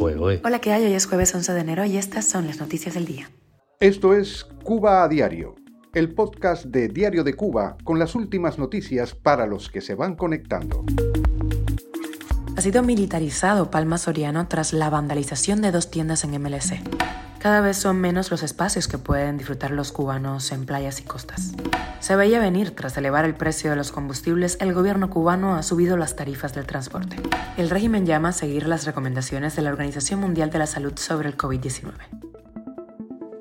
Hola, ¿qué hay? Hoy es jueves 11 de enero y estas son las noticias del día. Esto es Cuba a Diario, el podcast de Diario de Cuba con las últimas noticias para los que se van conectando. Ha sido militarizado Palma Soriano tras la vandalización de dos tiendas en MLC. Cada vez son menos los espacios que pueden disfrutar los cubanos en playas y costas. Se veía venir, tras elevar el precio de los combustibles, el gobierno cubano ha subido las tarifas del transporte. El régimen llama a seguir las recomendaciones de la Organización Mundial de la Salud sobre el COVID-19.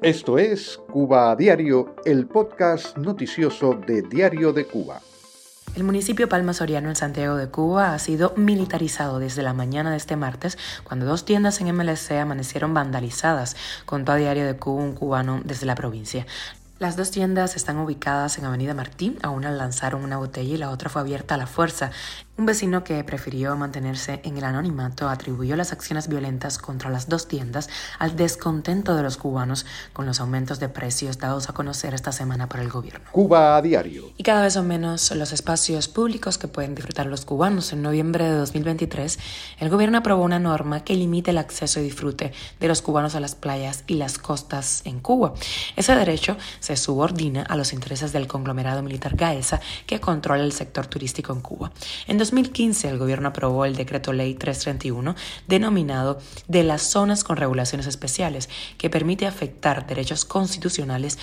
Esto es Cuba a Diario, el podcast noticioso de Diario de Cuba. El municipio Palma Soriano en Santiago de Cuba ha sido militarizado desde la mañana de este martes, cuando dos tiendas en MLC amanecieron vandalizadas, contó a Diario de Cuba un cubano desde la provincia. Las dos tiendas están ubicadas en Avenida Martín, a una lanzaron una botella y la otra fue abierta a la fuerza. Un vecino que prefirió mantenerse en el anonimato atribuyó las acciones violentas contra las dos tiendas al descontento de los cubanos con los aumentos de precios dados a conocer esta semana por el gobierno. Cuba a diario. Y cada vez son menos los espacios públicos que pueden disfrutar los cubanos. En noviembre de 2023, el gobierno aprobó una norma que limite el acceso y disfrute de los cubanos a las playas y las costas en Cuba. Ese derecho se subordina a los intereses del conglomerado militar Gaesa que controla el sector turístico en Cuba. En 2015 el gobierno aprobó el decreto ley 331 denominado de las zonas con regulaciones especiales que permite afectar derechos constitucionales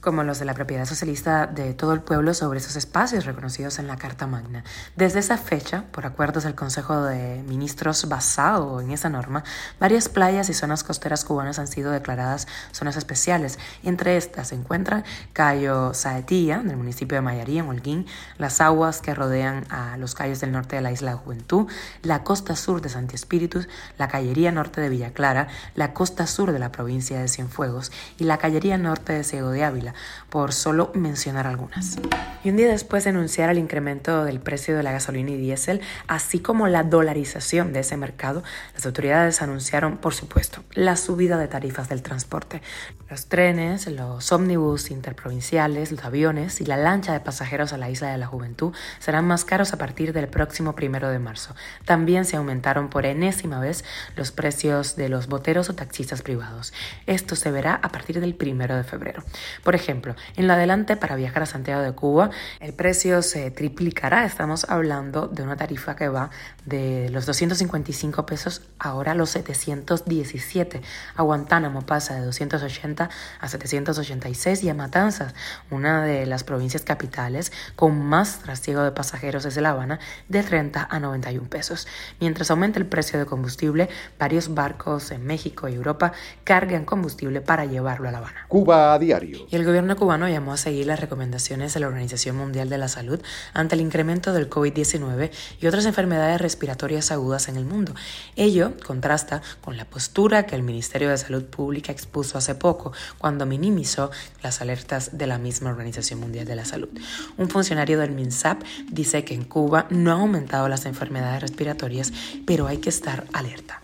como los de la propiedad socialista de todo el pueblo sobre esos espacios reconocidos en la Carta Magna. Desde esa fecha, por acuerdos del Consejo de Ministros basado en esa norma, varias playas y zonas costeras cubanas han sido declaradas zonas especiales. Entre estas se encuentran Cayo Saetía, del municipio de Mayarí, en Holguín, las aguas que rodean a los calles del norte de la isla de Juventud, la costa sur de Santi Espíritus, la callería norte de Villa Clara, la costa sur de la provincia de Cienfuegos y la callería norte de Ciego de Ávila por solo mencionar algunas. Y un día después de anunciar el incremento del precio de la gasolina y diésel, así como la dolarización de ese mercado, las autoridades anunciaron, por supuesto, la subida de tarifas del transporte. Los trenes, los ómnibus interprovinciales, los aviones y la lancha de pasajeros a la Isla de la Juventud serán más caros a partir del próximo primero de marzo. También se aumentaron por enésima vez los precios de los boteros o taxistas privados. Esto se verá a partir del primero de febrero. Por ejemplo, en lo adelante para viajar a Santiago de Cuba, el precio se triplicará. Estamos hablando de una tarifa que va de los 255 pesos ahora a los 717. A Guantánamo pasa de 280 a 786 y a Matanzas, una de las provincias capitales con más trasiego de pasajeros desde La Habana, de 30 a 91 pesos. Mientras aumenta el precio de combustible, varios barcos en México y Europa cargan combustible para llevarlo a La Habana. Cuba a diario. Y el gobierno gobierno cubano llamó a seguir las recomendaciones de la Organización Mundial de la Salud ante el incremento del COVID-19 y otras enfermedades respiratorias agudas en el mundo. Ello contrasta con la postura que el Ministerio de Salud Pública expuso hace poco cuando minimizó las alertas de la misma Organización Mundial de la Salud. Un funcionario del MINSAP dice que en Cuba no han aumentado las enfermedades respiratorias, pero hay que estar alerta.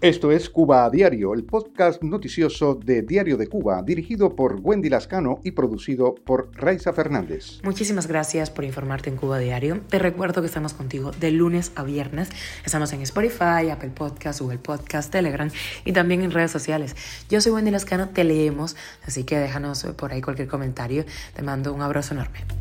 Esto es Cuba a Diario, el podcast noticioso de Diario de Cuba, dirigido por Wendy Lascano y producido por Raiza Fernández. Muchísimas gracias por informarte en Cuba Diario. Te recuerdo que estamos contigo de lunes a viernes. Estamos en Spotify, Apple Podcast, Google Podcast, Telegram y también en redes sociales. Yo soy Wendy Lascano, te leemos, así que déjanos por ahí cualquier comentario. Te mando un abrazo enorme.